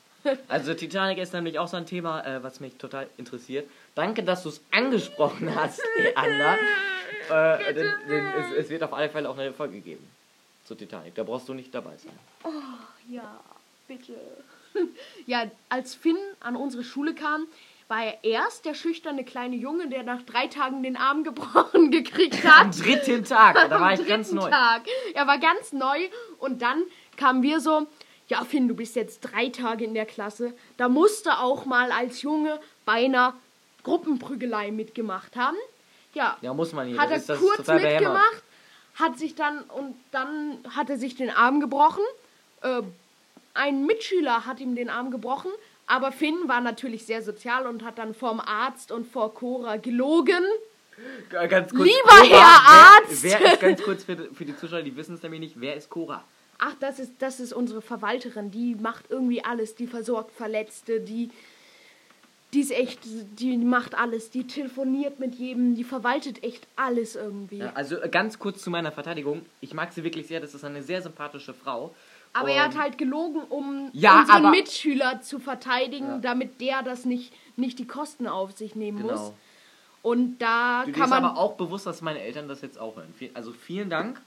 Also Titanic ist nämlich auch so ein Thema, äh, was mich total interessiert. Danke, dass du es angesprochen hast, Anna. *laughs* äh, denn, denn es, es, wird auf alle Fälle auch eine Folge geben zur Titanic. Da brauchst du nicht dabei sein. Oh, ja, bitte. *laughs* ja, als Finn an unsere Schule kam, war er erst der schüchterne kleine Junge, der nach drei Tagen den Arm gebrochen *laughs* gekriegt hat. Am dritten Tag, *laughs* da war ich ganz neu. Tag. Er war ganz neu und dann kamen wir so, ja Finn, du bist jetzt drei Tage in der Klasse, da musst du auch mal als Junge bei einer Gruppenprügelei mitgemacht haben. Ja, ja muss man hier. Hat das er kurz mitgemacht. Hat sich dann und dann hat er sich den Arm gebrochen. Äh, ein Mitschüler hat ihm den Arm gebrochen, aber Finn war natürlich sehr sozial und hat dann vorm Arzt und vor Cora gelogen. Ganz kurz, Lieber Cora, Herr Arzt! Wer, wer ist ganz kurz für, für die Zuschauer, die wissen es nämlich nicht, wer ist Cora? Ach, das ist, das ist unsere Verwalterin. Die macht irgendwie alles. Die versorgt Verletzte, die, die ist echt, die macht alles. Die telefoniert mit jedem, die verwaltet echt alles irgendwie. Ja, also äh, ganz kurz zu meiner Verteidigung. Ich mag sie wirklich sehr. Das ist eine sehr sympathische Frau. Aber er hat halt gelogen, um ja, unseren Mitschüler zu verteidigen, ja. damit der das nicht, nicht die Kosten auf sich nehmen genau. muss. Und da du kann man. aber auch bewusst, dass meine Eltern das jetzt auch hören. Also vielen Dank.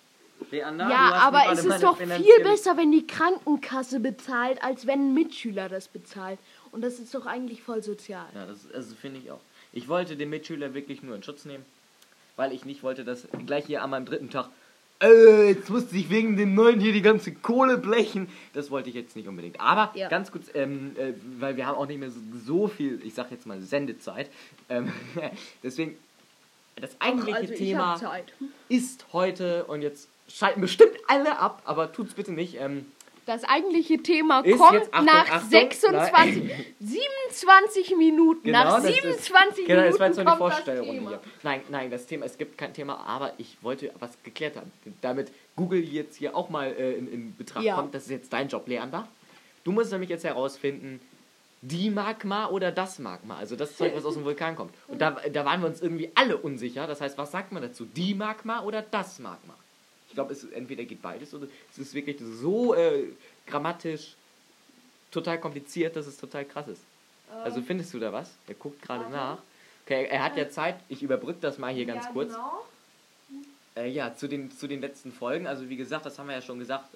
Leander, ja, aber es ist doch viel besser, wenn die Krankenkasse bezahlt, als wenn ein Mitschüler das bezahlt. Und das ist doch eigentlich voll sozial. Ja, das also finde ich auch. Ich wollte den Mitschüler wirklich nur in Schutz nehmen, weil ich nicht wollte, dass gleich hier an meinem dritten Tag äh, jetzt musste ich wegen dem neuen hier die ganze Kohle blechen. Das wollte ich jetzt nicht unbedingt. Aber ja. ganz kurz, ähm, äh, weil wir haben auch nicht mehr so, so, viel, ich sag jetzt mal, Sendezeit. Ähm, *laughs* deswegen, das eigentliche also Thema ist heute, und jetzt schalten bestimmt alle ab, aber tut's bitte nicht. Ähm, das eigentliche Thema ist kommt jetzt, Achtung, nach Achtung, 26, nein. 27 Minuten. Genau, nach 27 ist, genau, Minuten das war jetzt kommt die Vorstellung das Hier. Nein, nein, das Thema, es gibt kein Thema, aber ich wollte was geklärt haben. Damit Google jetzt hier auch mal äh, in, in, Betracht ja. kommt, das ist jetzt dein Job, Leander. Du musst nämlich jetzt herausfinden, die Magma oder das Magma, also das Zeug, was aus dem Vulkan kommt. Und da, da waren wir uns irgendwie alle unsicher. Das heißt, was sagt man dazu? Die Magma oder das Magma? Ich glaube, es entweder geht beides oder es ist wirklich so äh, grammatisch total kompliziert, dass es total krass ist. Ähm, also findest du da was? Er guckt gerade nach. Okay, er hat ja Zeit. Ich überbrücke das mal hier ganz ja, kurz. Genau. Äh, ja, zu den, zu den letzten Folgen. Also wie gesagt, das haben wir ja schon gesagt.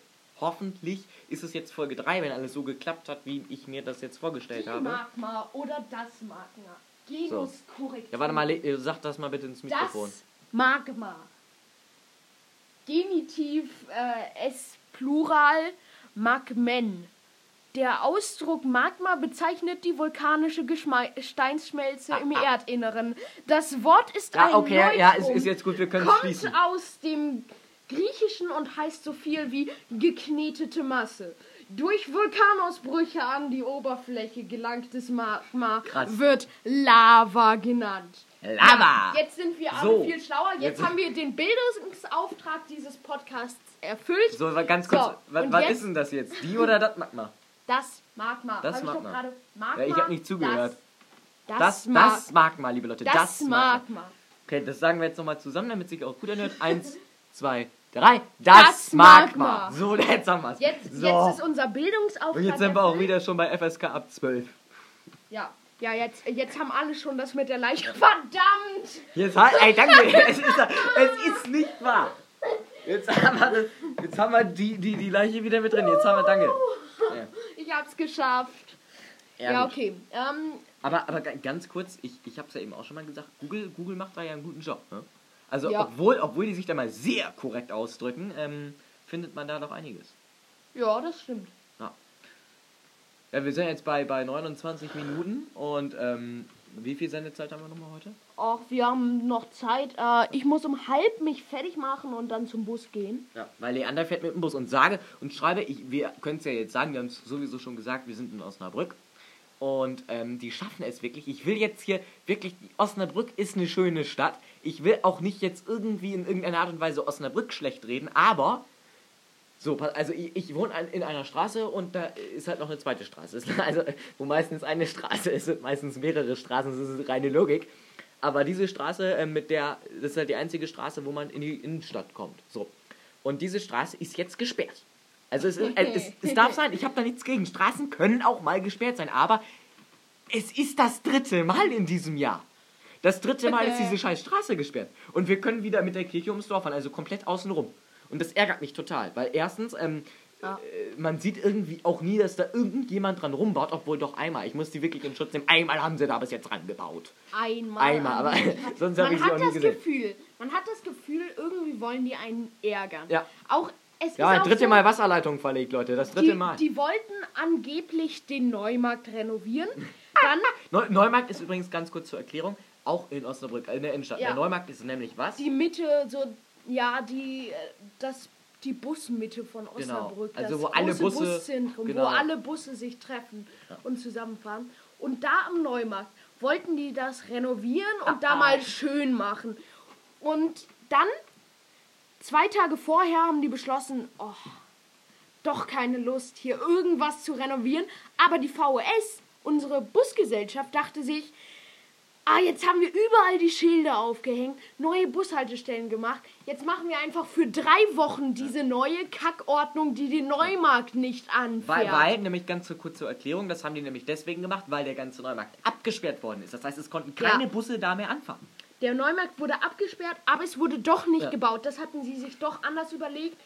Hoffentlich ist es jetzt Folge 3, wenn alles so geklappt hat, wie ich mir das jetzt vorgestellt Die habe. Magma oder das Magma. Genus so. Ja, warte mal, sag das mal bitte ins Mikrofon. Das Magma. Genitiv äh, S Plural Magmen. Der Ausdruck Magma bezeichnet die vulkanische Gesteinsschmelze ah, im ah. Erdinneren. Das Wort ist ja, ein okay, Neutrum, ja, es ist jetzt gut, wir können kommt schließen. aus dem Griechischen und heißt so viel wie geknetete Masse. Durch Vulkanausbrüche an die Oberfläche gelangtes Magma Krass. wird Lava genannt. Lava! Ja, jetzt sind wir alle so, viel schlauer. Jetzt, jetzt, haben wir den Bildungsauftrag dieses Podcasts erfüllt. So, ganz kurz, so, was, ist denn das jetzt? Die oder das Magma? Das Magma. Das hab Magma. Ich, Magma. Ja, ich habe nicht zugehört. Das, das, das, das, Magma, liebe Leute. Das, das Magma. Magma. Okay, das sagen wir jetzt nochmal zusammen, damit sich auch gut anhört. Eins, *laughs* zwei, drei. Das, das Magma. Magma. So, jetzt haben wir es. Jetzt, so. jetzt ist unser Bildungsauftrag. Und jetzt sind wir auch wieder schon bei FSK ab 12. Ja. Ja, jetzt, jetzt haben alle schon das mit der Leiche. *laughs* Verdammt! Jetzt halt, ey, danke. *laughs* es, ist, es ist nicht wahr. Jetzt haben wir, jetzt haben wir die, die, die Leiche wieder mit drin. Jetzt haben wir, danke. Ja. Ich hab's geschafft. Ja, ja okay. Ähm, aber, aber ganz kurz, ich, ich hab's ja eben auch schon mal gesagt, Google, Google macht da ja einen guten Job. Ne? Also, ja. obwohl, obwohl die sich da mal sehr korrekt ausdrücken, ähm, findet man da doch einiges. Ja, das stimmt. Ja, wir sind jetzt bei, bei 29 Minuten und ähm, wie viel Sendezeit haben wir nochmal heute? Ach, wir haben noch Zeit. Äh, ich muss um halb mich fertig machen und dann zum Bus gehen. Ja, weil Leander fährt mit dem Bus und sage und schreibe, ich, wir können es ja jetzt sagen, wir haben es sowieso schon gesagt, wir sind in Osnabrück. Und ähm, die schaffen es wirklich. Ich will jetzt hier wirklich, Osnabrück ist eine schöne Stadt. Ich will auch nicht jetzt irgendwie in irgendeiner Art und Weise Osnabrück schlecht reden, aber so, also ich, ich, wohne in einer Straße und da ist halt noch eine zweite Straße. *laughs* Also, wo meistens eine Straße ist, sind meistens mehrere Straßen, das ist reine Logik. Aber diese Straße, äh, mit der, das ist halt die einzige Straße, wo man in die Innenstadt kommt. So. Und diese Straße ist jetzt gesperrt. Also es, äh, es, es darf sein, ich habe da nichts gegen. Straßen können auch mal gesperrt sein, aber es ist das dritte Mal in diesem Jahr. Das dritte Mal ist diese scheiß Straße gesperrt. Und wir können wieder mit der Kirche ums Dorf fahren, also komplett außenrum. Und das ärgert mich total, weil erstens, ähm, ja. Äh, man sieht irgendwie auch nie, dass da irgendjemand dran rumbaut, obwohl doch einmal. Ich muss die wirklich in Schutz nehmen. Einmal haben sie da bis jetzt dran gebaut. Einmal. Einmal, aber *laughs* sonst habe ich sie auch nie gesehen. Gefühl, man hat das Gefühl, irgendwie wollen die einen ärgern. Ja. Auch es ja, das dritte so, Mal Wasserleitung verlegt, Leute. Das dritte die, Mal. Die wollten angeblich den Neumarkt renovieren. *laughs* Dann Neumarkt ist übrigens ganz kurz zur Erklärung auch in Osnabrück, in der Innenstadt. Ja. Der Neumarkt ist nämlich was? Die Mitte, so, ja, die, äh, das, die Busmitte von genau. Osnabrück. Genau. Also wo alle Busse, Buszentrum, genau. wo alle Busse sich treffen ja. und zusammenfahren. Und da am Neumarkt wollten die das renovieren und ah, da mal schön machen. Und dann, zwei Tage vorher, haben die beschlossen, oh, doch keine Lust, hier irgendwas zu renovieren. Aber die VS, unsere Busgesellschaft, dachte sich, ah, jetzt haben wir überall die Schilder aufgehängt, neue Bushaltestellen gemacht. Jetzt machen wir einfach für drei Wochen diese neue Kackordnung, die den Neumarkt nicht anfährt. Weil, weil, nämlich ganz so kurz zur Erklärung, das haben die nämlich deswegen gemacht, weil der ganze Neumarkt abgesperrt worden ist. Das heißt, es konnten keine ja. Busse da mehr anfahren. Der Neumarkt wurde abgesperrt, aber es wurde doch nicht ja. gebaut. Das hatten sie sich doch anders überlegt.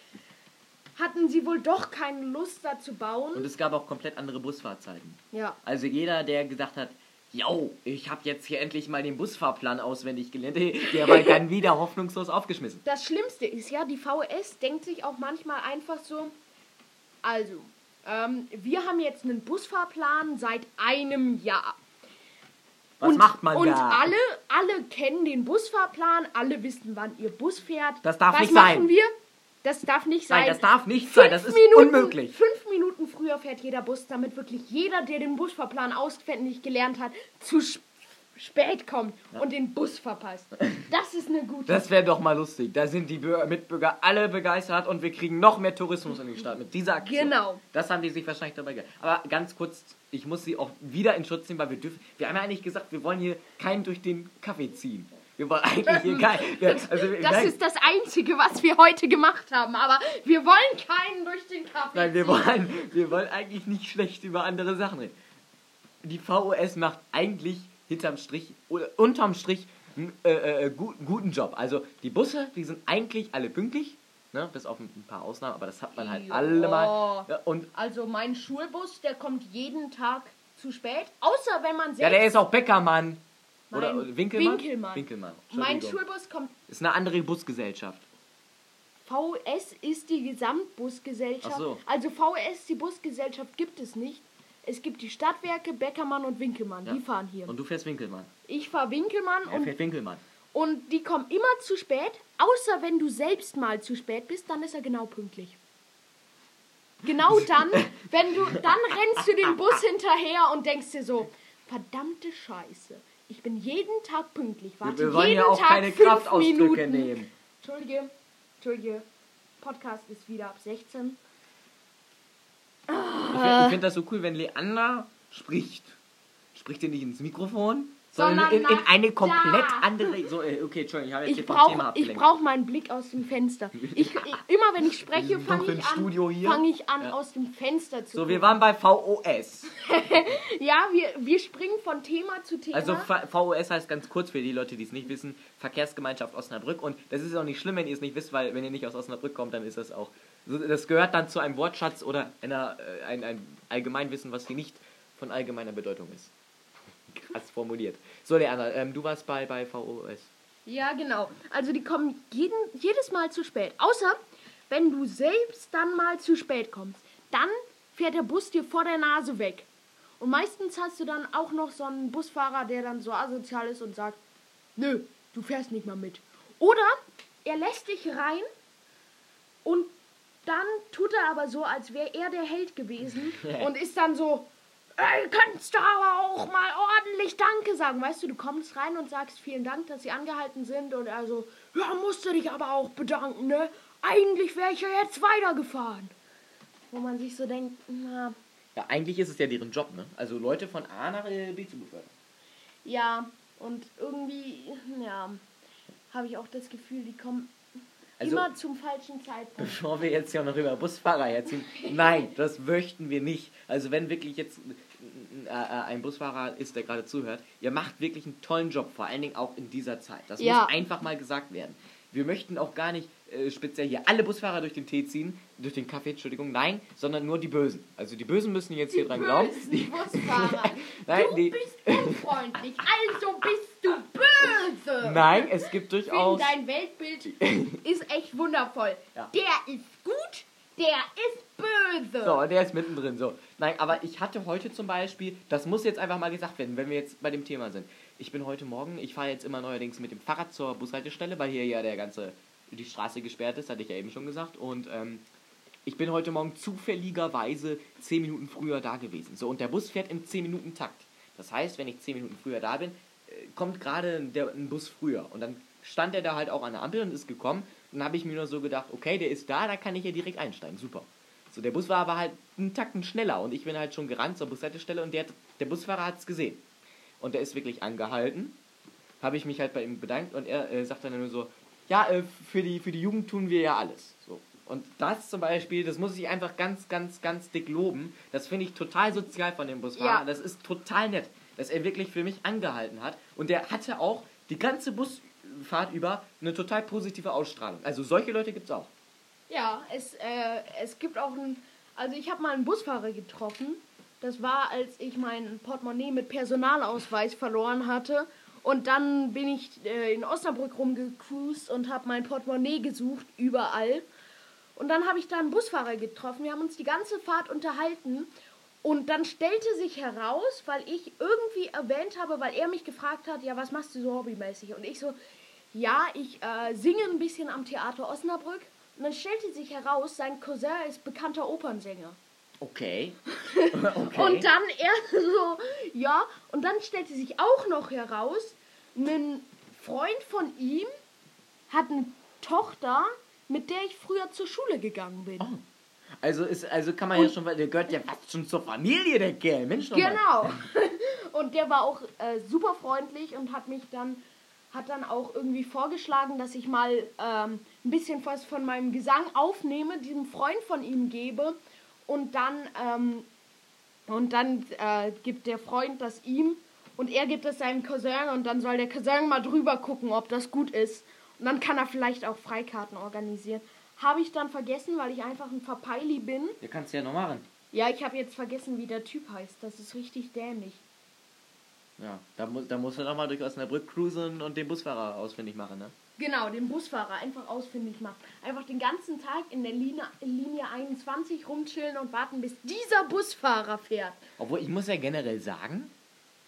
Hatten sie wohl doch keine Lust da zu bauen. Und es gab auch komplett andere Busfahrzeiten. Ja. Also jeder, der gesagt hat, yo, ich habe jetzt hier endlich mal den Busfahrplan auswendig gelernt, *laughs* der war dann wieder hoffnungslos aufgeschmissen. Das Schlimmste ist ja, die VS denkt sich auch manchmal einfach so, also, ähm, wir haben jetzt einen Busfahrplan seit einem Jahr. Was und, macht man und da? Und alle, alle kennen den Busfahrplan, alle wissen, wann ihr Bus fährt. Das darf Was nicht sein. Was machen wir? Das darf nicht sein. Nein, das darf nicht fünf sein. Das ist Minuten, unmöglich. Fünf Minuten früher fährt jeder Bus, damit wirklich jeder, der den Busfahrplan auswendig gelernt hat, zu spät kommt ja. und den Bus verpasst. Das ist eine gute. Das wäre doch mal lustig. Da sind die Mitbürger alle begeistert und wir kriegen noch mehr Tourismus in die Stadt mit dieser Aktion. Genau. Das haben die sich wahrscheinlich dabei gedacht. Aber ganz kurz, ich muss sie auch wieder in Schutz nehmen, weil wir dürfen. Wir haben ja eigentlich gesagt, wir wollen hier keinen durch den Kaffee ziehen. Wir wollen eigentlich hier kein, also, das nein. ist das Einzige, was wir heute gemacht haben. Aber wir wollen keinen durch den Kaffee. Nein, wir wollen, wir wollen eigentlich nicht schlecht über andere Sachen reden. Die VOS macht eigentlich hinterm Strich oder unterm Strich einen äh, äh, guten Job. Also die Busse, die sind eigentlich alle pünktlich. Ne, bis auf ein paar Ausnahmen, aber das hat man halt jo. alle mal. Ja, und also mein Schulbus, der kommt jeden Tag zu spät, außer wenn man selbst... Ja, der ist auch Bäckermann. Oder Winkelmann? Winkelmann. Winkelmann. Mein Schulbus kommt. Ist eine andere Busgesellschaft. VS ist die Gesamtbusgesellschaft. Ach so. Also VS, die Busgesellschaft gibt es nicht. Es gibt die Stadtwerke, Beckermann und Winkelmann. Ja. Die fahren hier. Und du fährst Winkelmann. Ich fahre Winkelmann er und. fährt Winkelmann. Und die kommen immer zu spät, außer wenn du selbst mal zu spät bist, dann ist er genau pünktlich. Genau *laughs* dann, wenn du, dann rennst du den Bus hinterher und denkst dir so, verdammte Scheiße. Ich bin jeden Tag pünktlich. Warte wir wollen jeden ja auch Tag keine Kraftausdrücke nehmen. Entschuldige, Entschuldige. Podcast ist wieder ab 16. Ich finde find das so cool, wenn Leander spricht. Spricht er nicht ins Mikrofon, sondern in, in eine komplett da. andere. So, äh, okay, Entschuldigung, ich habe jetzt ich brauch, Thema abgelenkt. Ich brauche meinen Blick aus dem Fenster. Ich, *laughs* ich immer wenn ich spreche, fange ich, an, fang ich an, ja. aus dem Fenster zu. So, gucken. wir waren bei VOS. *laughs* ja, wir, wir springen von Thema zu Thema. Also VOS heißt ganz kurz für die Leute, die es nicht wissen, Verkehrsgemeinschaft Osnabrück. Und das ist auch nicht schlimm, wenn ihr es nicht wisst, weil wenn ihr nicht aus Osnabrück kommt, dann ist das auch. Das gehört dann zu einem Wortschatz oder einer, äh, ein, ein Allgemeinwissen, was hier nicht von allgemeiner Bedeutung ist. Krass formuliert. So, Leander, ähm, du warst bei, bei VOS. Ja, genau. Also die kommen jeden, jedes Mal zu spät. Außer, wenn du selbst dann mal zu spät kommst. Dann fährt der Bus dir vor der Nase weg. Und meistens hast du dann auch noch so einen Busfahrer, der dann so asozial ist und sagt, nö, du fährst nicht mal mit. Oder er lässt dich rein und dann tut er aber so, als wäre er der Held gewesen *laughs* und ist dann so, Ey, kannst du aber auch mal ordentlich Danke sagen. Weißt du, du kommst rein und sagst vielen Dank, dass sie angehalten sind. Und er so, ja, musst du dich aber auch bedanken, ne? Eigentlich wäre ich ja jetzt weitergefahren. Wo man sich so denkt, na. Ja, eigentlich ist es ja deren Job, ne? Also Leute von A nach B zu befördern. Ja, und irgendwie, ja, habe ich auch das Gefühl, die kommen also, Immer zum falschen Zeitpunkt. Bevor wir jetzt ja noch über Busfahrer herziehen. Nein, das möchten wir nicht. Also wenn wirklich jetzt äh, ein Busfahrer ist, der gerade zuhört, ihr macht wirklich einen tollen Job, vor allen Dingen auch in dieser Zeit. Das ja. muss einfach mal gesagt werden. Wir möchten auch gar nicht äh, speziell hier alle Busfahrer durch den Tee ziehen, durch den Kaffee, Entschuldigung, nein, sondern nur die Bösen. Also die Bösen müssen jetzt die hier dran glauben. Die Busfahrer. *laughs* nein, du die bist unfreundlich, also bist du böse. Nein, es gibt durchaus. Dein Weltbild *laughs* ist echt wundervoll. Ja. Der ist der ist böse. So, der ist mittendrin. So. Nein, aber ich hatte heute zum Beispiel, das muss jetzt einfach mal gesagt werden, wenn wir jetzt bei dem Thema sind. Ich bin heute Morgen, ich fahre jetzt immer neuerdings mit dem Fahrrad zur Bushaltestelle, weil hier ja der ganze, die Straße gesperrt ist, hatte ich ja eben schon gesagt. Und ähm, ich bin heute Morgen zufälligerweise 10 Minuten früher da gewesen. So, und der Bus fährt im 10 Minuten Takt. Das heißt, wenn ich 10 Minuten früher da bin, äh, kommt gerade ein Bus früher. Und dann stand er da halt auch an der Ampel und ist gekommen. Dann habe ich mir nur so gedacht, okay, der ist da, da kann ich ja direkt einsteigen. Super. So, der Bus war aber halt einen Takten schneller und ich bin halt schon gerannt zur Bushaltestelle und der, der Busfahrer hat es gesehen. Und der ist wirklich angehalten. Habe ich mich halt bei ihm bedankt und er äh, sagt dann nur so, ja, äh, für, die, für die Jugend tun wir ja alles. So. Und das zum Beispiel, das muss ich einfach ganz, ganz, ganz dick loben. Das finde ich total sozial von dem Busfahrer. Ja. Das ist total nett, dass er wirklich für mich angehalten hat. Und der hatte auch die ganze Busfahrt über eine total positive Ausstrahlung. Also solche Leute gibt es auch. Ja, es, äh, es gibt auch ein. Also ich habe mal einen Busfahrer getroffen. Das war, als ich mein Portemonnaie mit Personalausweis verloren hatte. Und dann bin ich äh, in Osnabrück rumgecruised und habe mein Portemonnaie gesucht, überall. Und dann habe ich da einen Busfahrer getroffen. Wir haben uns die ganze Fahrt unterhalten. Und dann stellte sich heraus, weil ich irgendwie erwähnt habe, weil er mich gefragt hat, ja, was machst du so hobbymäßig? Und ich so, ja, ich äh, singe ein bisschen am Theater Osnabrück. Und dann stellte sich heraus, sein Cousin ist bekannter Opernsänger. Okay. *laughs* okay. Und dann er so, ja, und dann stellte sich auch noch heraus, ein Freund von ihm hat eine Tochter, mit der ich früher zur Schule gegangen bin. Oh. Also ist, also kann man und, ja schon, weil der gehört ja fast schon zur Familie, der Kerl. Mensch, Genau. *laughs* und der war auch äh, super freundlich und hat mich dann hat dann auch irgendwie vorgeschlagen, dass ich mal ähm, ein bisschen was von meinem Gesang aufnehme, diesem Freund von ihm gebe und dann, ähm, und dann äh, gibt der Freund das ihm und er gibt es seinem Cousin und dann soll der Cousin mal drüber gucken, ob das gut ist. Und dann kann er vielleicht auch Freikarten organisieren. Habe ich dann vergessen, weil ich einfach ein Verpeili bin. Ja, kannst du ja noch machen. Ja, ich habe jetzt vergessen, wie der Typ heißt. Das ist richtig dämlich. Ja, da, mu da musst du nochmal durch Osnabrück cruisen und den Busfahrer ausfindig machen, ne? Genau, den Busfahrer einfach ausfindig machen. Einfach den ganzen Tag in der Linie, Linie 21 rumchillen und warten, bis dieser Busfahrer fährt. Obwohl, ich muss ja generell sagen,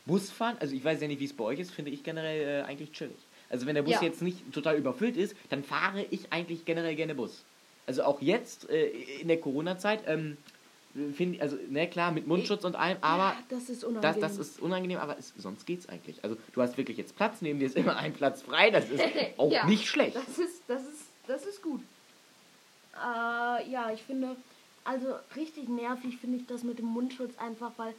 Busfahren, also ich weiß ja nicht, wie es bei euch ist, finde ich generell äh, eigentlich chillig. Also wenn der Bus ja. jetzt nicht total überfüllt ist, dann fahre ich eigentlich generell gerne Bus. Also auch jetzt äh, in der Corona-Zeit, ähm, finde also ne klar mit Mundschutz und allem, aber ja, das ist unangenehm. Das, das ist unangenehm, aber es, sonst geht's eigentlich. Also du hast wirklich jetzt Platz, neben dir ist immer ein Platz frei, das ist *laughs* auch ja, nicht schlecht. Das ist das ist das ist gut. Äh, ja, ich finde also richtig nervig finde ich das mit dem Mundschutz einfach, weil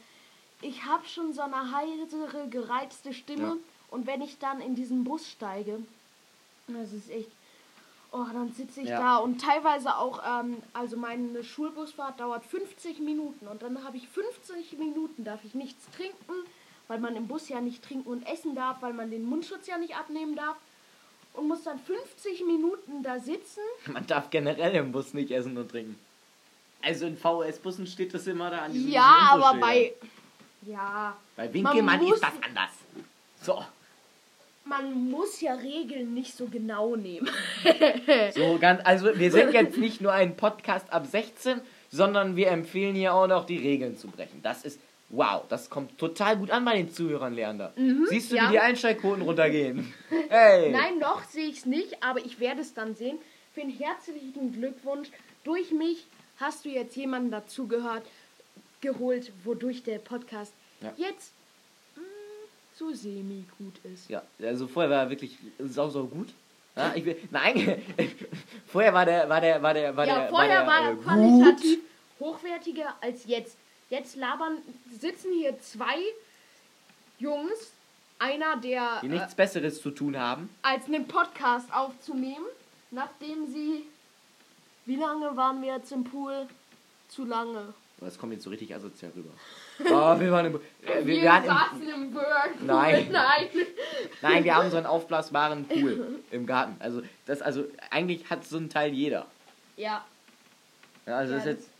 ich habe schon so eine heisere, gereizte Stimme ja. und wenn ich dann in diesen Bus steige, das ist echt Oh, dann sitze ich ja. da und teilweise auch, ähm, also meine Schulbusfahrt dauert 50 Minuten und dann habe ich 50 Minuten, darf ich nichts trinken, weil man im Bus ja nicht trinken und essen darf, weil man den Mundschutz ja nicht abnehmen darf und muss dann 50 Minuten da sitzen. Man darf generell im Bus nicht essen und trinken. Also in VS-Bussen steht das immer da an diesem Ja, aber bei... Ja. Bei Winkelmann ist das anders. So man muss ja Regeln nicht so genau nehmen. *laughs* so ganz, also wir sind *laughs* jetzt nicht nur ein Podcast ab 16, sondern wir empfehlen hier auch noch die Regeln zu brechen. Das ist wow, das kommt total gut an bei den Zuhörern, Leander. Mhm, Siehst du, ja. wie die Einsteigquoten runtergehen? *laughs* Hey. Nein, noch sehe ich es nicht, aber ich werde es dann sehen. Für einen herzlichen Glückwunsch. Durch mich hast du jetzt jemanden dazugehört, geholt, wodurch der Podcast ja. jetzt so semi-gut ist. Ja, also vorher war er wirklich sau, sau gut. Ja, ich will, nein, *laughs* vorher war der, war der, war der, war ja, der. vorher war, der, war er äh, qualitativ gut. hochwertiger als jetzt. Jetzt labern, sitzen hier zwei Jungs, einer der. Die nichts äh, Besseres zu tun haben. Als einen Podcast aufzunehmen, nachdem sie. Wie lange waren wir jetzt im Pool? Zu lange. Das kommt jetzt so richtig asozial rüber. Oh, *laughs* wir waren im, äh, wir, wir, wir saßen im, im Burg. Nein. *laughs* Nein. Nein, wir haben so einen aufblasbaren Pool im Garten. Also, das, also eigentlich hat so ein Teil jeder. Ja. ja also, ja. das ist jetzt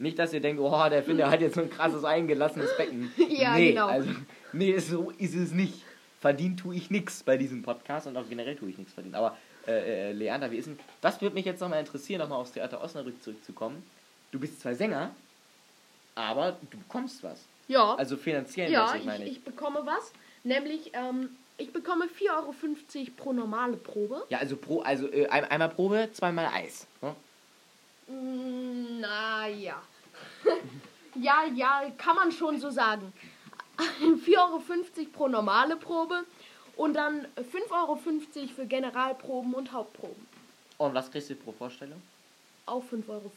nicht, dass ihr denkt, oh, der Finder hat jetzt so ein krasses eingelassenes Becken. *laughs* ja, nee, genau. Also, nee, so ist es nicht. Verdient tue ich nichts bei diesem Podcast und auch generell tue ich nichts verdienen. Aber, äh, äh, Leander, wie ist denn, das würde mich jetzt nochmal interessieren, nochmal aufs Theater Osnabrück zurückzukommen. Du bist zwar Sänger, aber du bekommst was. Ja. Also finanziell ja, ich, meine ich. ich bekomme was. Nämlich, ähm, ich bekomme 4,50 Euro pro normale Probe. Ja, also pro, also äh, einmal Probe, zweimal Eis. Ne? Mm, naja. *laughs* ja, ja, kann man schon so sagen. *laughs* 4,50 Euro pro normale Probe und dann 5,50 Euro für Generalproben und Hauptproben. Und was kriegst du pro Vorstellung? Auch 5,50 Euro.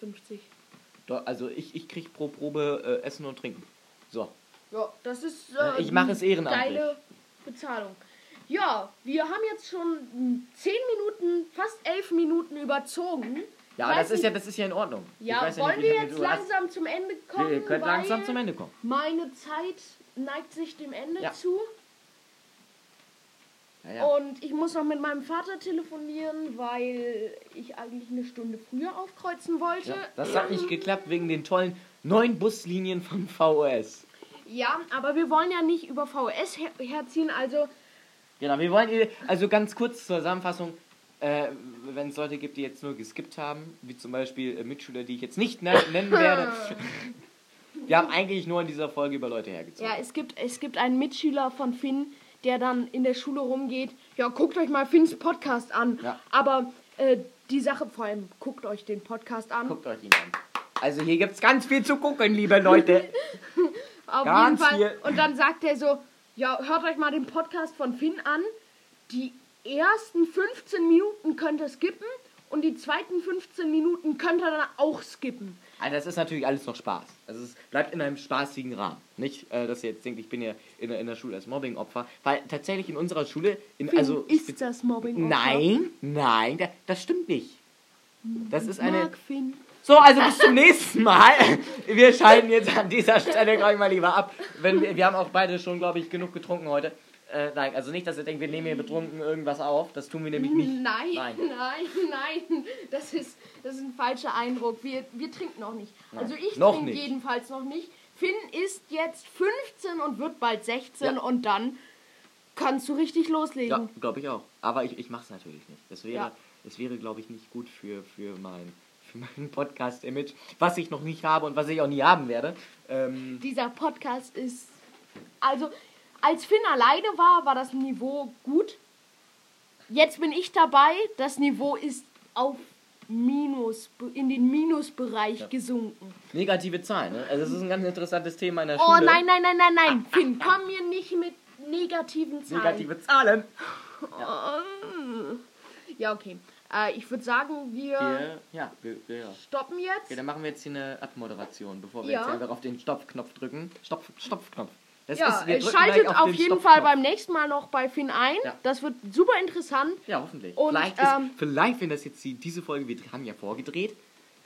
Also ich, ich krieg pro Probe äh, Essen und Trinken. So. Ja, das ist äh, ich mache es ehrenamtlich. Geile Bezahlung. Ja, wir haben jetzt schon 10 Minuten, fast 11 Minuten überzogen. Ja, das ist ja, das ist ja in Ordnung. Ja, wollen nicht, wir jetzt langsam hast. zum Ende kommen? Wir können langsam zum Ende kommen. Meine Zeit neigt sich dem Ende ja. zu. Ja. Und ich muss noch mit meinem Vater telefonieren, weil ich eigentlich eine Stunde früher aufkreuzen wollte. Ja, das hat nicht geklappt wegen den tollen neuen Buslinien von VOS. Ja, aber wir wollen ja nicht über VOS her herziehen, also. Genau, wir wollen, also ganz kurz zur Zusammenfassung, äh, wenn es Leute gibt, die jetzt nur geskippt haben, wie zum Beispiel äh, Mitschüler, die ich jetzt nicht nennen *laughs* werde. wir haben eigentlich nur in dieser Folge über Leute hergezogen. Ja, es gibt, es gibt einen Mitschüler von Finn, der dann in der Schule rumgeht, ja, guckt euch mal Finns Podcast an. Ja. Aber äh, die Sache, vor allem, guckt euch den Podcast an. Guckt euch ihn an. Also hier gibt es ganz viel zu gucken, liebe Leute. *laughs* Auf ganz jeden Fall. Viel. Und dann sagt er so, ja, hört euch mal den Podcast von Finn an. Die ersten 15 Minuten könnt ihr skippen und die zweiten 15 Minuten könnt ihr dann auch skippen. Also das ist natürlich alles noch Spaß. Also es bleibt in einem spaßigen Rahmen. Nicht, äh, dass ihr jetzt denkt, ich bin ja in, in der Schule als Mobbing-Opfer. Weil tatsächlich in unserer Schule... In, also, ist das Mobbing-Opfer? Nein, nein, das, das stimmt nicht. Das ist eine... Finn. So, also bis zum nächsten Mal. Wir schalten jetzt an dieser Stelle gleich mal lieber ab. Wenn wir, wir haben auch beide schon, glaube ich, genug getrunken heute. Äh, nein, also nicht, dass ihr denkt, wir nehmen hier betrunken irgendwas auf. Das tun wir nämlich nicht. Nein, nein, *laughs* nein, nein. Das ist, das ist ein falscher Eindruck. Wir, wir trinken noch nicht. Nein, also ich trinke jedenfalls noch nicht. Finn ist jetzt 15 und wird bald 16 ja. und dann kannst du richtig loslegen. Ja, glaube ich auch. Aber ich, ich mache es natürlich nicht. Das wäre, ja. das wäre glaube ich, nicht gut für, für mein für mein Podcast-Image, was ich noch nicht habe und was ich auch nie haben werde. Ähm Dieser Podcast ist. Also, als Finn alleine war, war das Niveau gut. Jetzt bin ich dabei. Das Niveau ist auf Minus, in den Minusbereich ja. gesunken. Negative Zahlen, ne? Also, das ist ein ganz interessantes Thema in der oh, Schule. Oh nein, nein, nein, nein, nein. Finn, komm mir nicht mit negativen Zahlen. Negative Zahlen. Ja, ja okay. Äh, ich würde sagen, wir, wir, ja, wir, wir stoppen jetzt. Okay, dann machen wir jetzt hier eine Abmoderation, bevor wir jetzt einfach auf den Stopfknopf drücken. Stopfknopf. Das ja, ist, schaltet auf, auf jeden Fall beim nächsten Mal noch bei Finn ein. Ja. Das wird super interessant. Ja, hoffentlich. Und, vielleicht, ist, ähm, vielleicht, wenn das jetzt die, diese Folge, wir haben ja vorgedreht,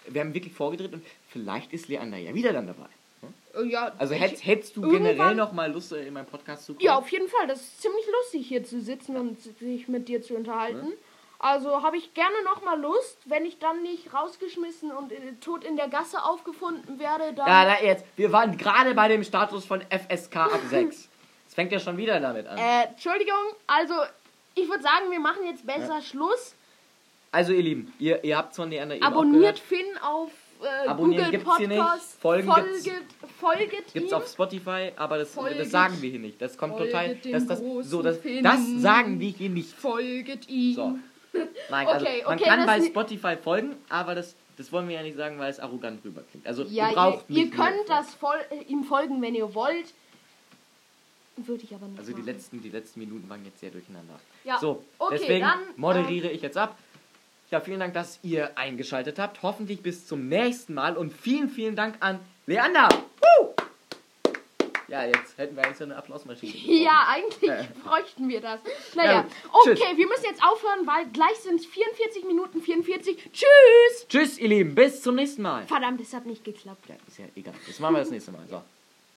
wir haben wirklich vorgedreht und vielleicht ist Leander ja wieder dann dabei. Hm? Ja, also hättest, hättest du generell noch mal Lust, äh, in meinem Podcast zu kommen? Ja, auf jeden Fall. Das ist ziemlich lustig, hier zu sitzen und sich mit dir zu unterhalten. Hm? Also habe ich gerne noch mal Lust, wenn ich dann nicht rausgeschmissen und tot in der Gasse aufgefunden werde. Dann ja, na jetzt. Wir waren gerade bei dem Status von FSK ab *laughs* 6. Es fängt ja schon wieder damit an. Äh, Entschuldigung, also ich würde sagen, wir machen jetzt besser ja. Schluss. Also ihr Lieben, ihr, ihr habt von der anderen Abonniert Finn auf äh, Abonnieren Google gibt's hier nicht. Folgen folget, gibt's, folget gibt's auf Spotify, aber das, das sagen wir hier nicht. Das kommt total. Das, das, so, das, das sagen wir hier nicht. Folget ihm. So. Nein, also okay, man okay, kann bei Spotify folgen, aber das, das wollen wir ja nicht sagen, weil es arrogant rüberklingt. Also ja, ihr braucht ihr, ihr könnt das voll, äh, ihm folgen, wenn ihr wollt. Würde ich aber nicht Also die letzten, die letzten Minuten waren jetzt sehr durcheinander. Ja, so, okay, deswegen dann, moderiere äh, ich jetzt ab. Ja, vielen Dank, dass ihr eingeschaltet habt. Hoffentlich bis zum nächsten Mal und vielen, vielen Dank an Leander. Ja, jetzt hätten wir eigentlich so eine Applausmaschine. *laughs* ja, eigentlich äh. bräuchten wir das. Naja, ja, okay, tschüss. wir müssen jetzt aufhören, weil gleich sind es 44 Minuten 44. Tschüss! Tschüss, ihr Lieben, bis zum nächsten Mal. Verdammt, es hat nicht geklappt. Ja, ist ja egal. Das machen wir das nächste Mal. So.